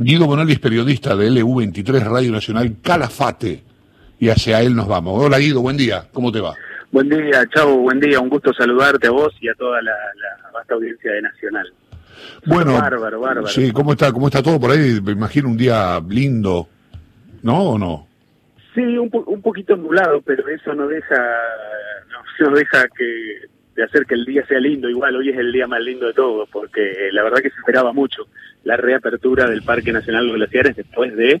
Guido Bonelli es periodista de LU23 Radio Nacional Calafate y hacia él nos vamos. Hola Guido, buen día, ¿cómo te va? Buen día, Chavo, buen día, un gusto saludarte a vos y a toda la, vasta audiencia de Nacional. Bueno, bárbaro, bárbaro. Sí, ¿cómo está, ¿cómo está todo por ahí? Me imagino un día lindo, ¿no o no? Sí, un, un poquito nublado, pero eso no deja, no, no deja que de hacer que el día sea lindo. Igual hoy es el día más lindo de todos, porque la verdad que se esperaba mucho la reapertura del Parque Nacional de los Glaciares después de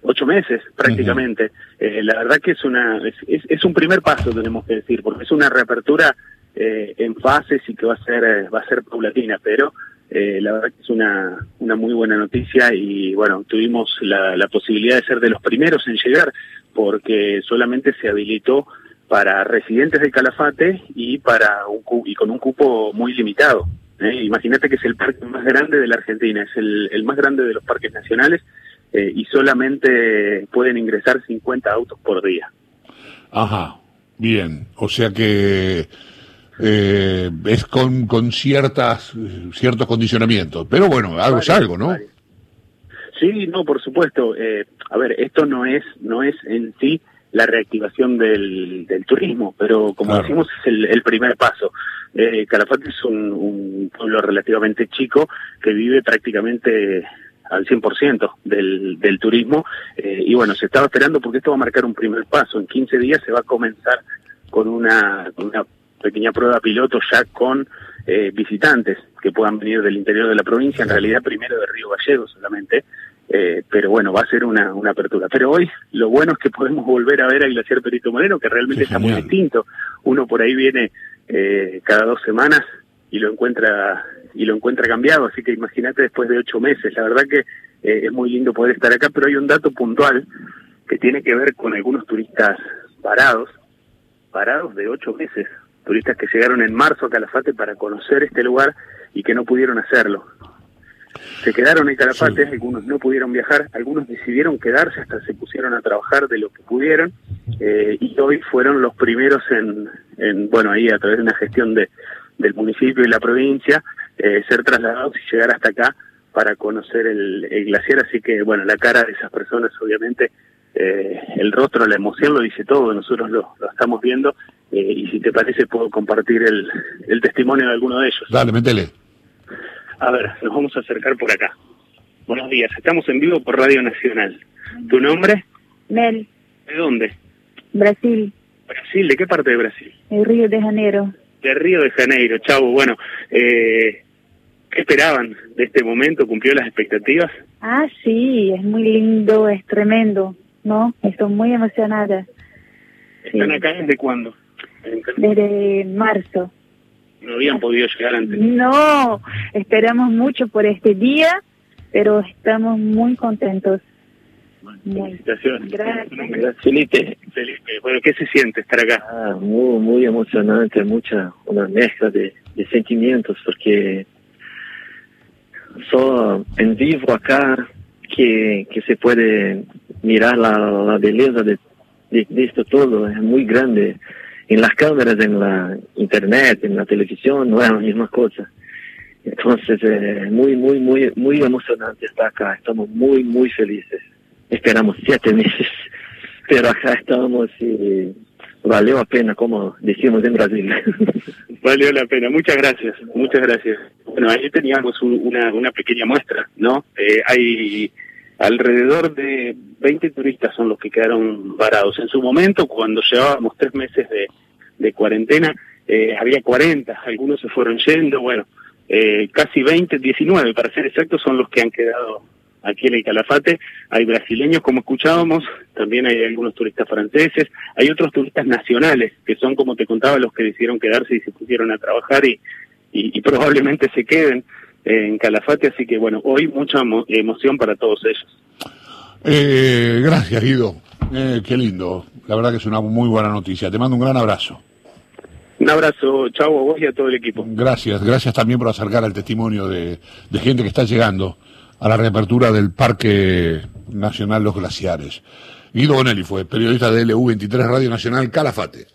ocho meses prácticamente. Eh, la verdad que es una es, es, un primer paso tenemos que decir, porque es una reapertura eh, en fases y que va a ser eh, va a ser paulatina, pero la verdad que es una una muy buena noticia y bueno tuvimos la, la posibilidad de ser de los primeros en llegar porque solamente se habilitó para residentes de Calafate y para un y con un cupo muy limitado. ¿eh? Imagínate que es el parque más grande de la Argentina, es el, el más grande de los parques nacionales eh, y solamente pueden ingresar 50 autos por día. Ajá, bien, o sea que eh, es con, con ciertas ciertos condicionamientos, pero bueno, algo es algo, ¿no? Sí, no, por supuesto. a ver, esto no es no es en sí la reactivación del, del turismo, pero como decimos es el, primer paso. Eh, Calafate es un, pueblo relativamente chico que vive prácticamente al 100% del, del turismo eh, y bueno, se estaba esperando porque esto va a marcar un primer paso. En 15 días se va a comenzar con una, una pequeña prueba piloto ya con eh, visitantes que puedan venir del interior de la provincia, en realidad primero de Río Gallegos solamente, eh, pero bueno, va a ser una, una apertura. Pero hoy lo bueno es que podemos volver a ver a Glaciar Perito Moreno, que realmente está muy distinto. Uno por ahí viene eh, cada dos semanas y lo encuentra y lo encuentra cambiado, así que imagínate después de ocho meses. La verdad que eh, es muy lindo poder estar acá, pero hay un dato puntual que tiene que ver con algunos turistas parados, parados de ocho meses, turistas que llegaron en marzo a Calafate para conocer este lugar y que no pudieron hacerlo se quedaron en Calafate, algunos no pudieron viajar, algunos decidieron quedarse hasta se pusieron a trabajar de lo que pudieron eh, y hoy fueron los primeros en, en, bueno, ahí a través de una gestión de, del municipio y la provincia, eh, ser trasladados y llegar hasta acá para conocer el, glaciar, así que bueno, la cara de esas personas obviamente, eh, el rostro, la emoción lo dice todo, nosotros lo, lo estamos viendo y si te parece puedo compartir el, el testimonio de alguno de ellos. Dale, métele. A ver, nos vamos a acercar por acá. Buenos días, estamos en vivo por Radio Nacional. ¿Tu nombre? Mel. ¿De dónde? Brasil. Brasil, ¿de qué parte de Brasil? El Río de Janeiro. De Río de Janeiro, chavo. Bueno, eh, ¿qué esperaban de este momento? ¿Cumplió las expectativas? Ah, sí, es muy lindo, es tremendo, ¿no? Estoy muy emocionada. ¿Están acá desde cuándo? Desde marzo no habían podido llegar antes. No, esperamos mucho por este día, pero estamos muy contentos. felicitaciones. Gracias. Felipe, Felipe, bueno, ¿qué se siente estar acá? Ah, muy, muy emocionante, mucha, una mezcla de, sentimientos, porque solo en vivo acá que, que se puede mirar la, la belleza de, de, de esto todo, es muy grande en las cámaras, en la internet, en la televisión, no es la misma cosa. Entonces, eh, muy, muy, muy, muy emocionante estar acá. Estamos muy, muy felices. Esperamos siete meses, pero acá estamos y valió la pena, como decimos en Brasil. Valió la pena. Muchas gracias, muchas gracias. Bueno, ahí teníamos una, una pequeña muestra, ¿no? Eh, hay alrededor de 20 turistas son los que quedaron varados. En su momento, cuando llevábamos tres meses de, cuarentena, eh, había 40, algunos se fueron yendo, bueno, eh, casi 20, 19 para ser exactos, son los que han quedado aquí en el Calafate. Hay brasileños, como escuchábamos, también hay algunos turistas franceses, hay otros turistas nacionales, que son, como te contaba, los que decidieron quedarse y se pusieron a trabajar y probablemente se queden en Calafate, así que bueno, hoy mucha emoción para todos ellos. Eh, gracias, Guido. Eh, qué lindo. La verdad que es una muy buena noticia. Te mando un gran abrazo. Un abrazo, chavo, a vos y a todo el equipo. Gracias, gracias también por acercar el testimonio de, de gente que está llegando a la reapertura del Parque Nacional Los Glaciares. Guido Bonelli fue periodista de LU23 Radio Nacional Calafate.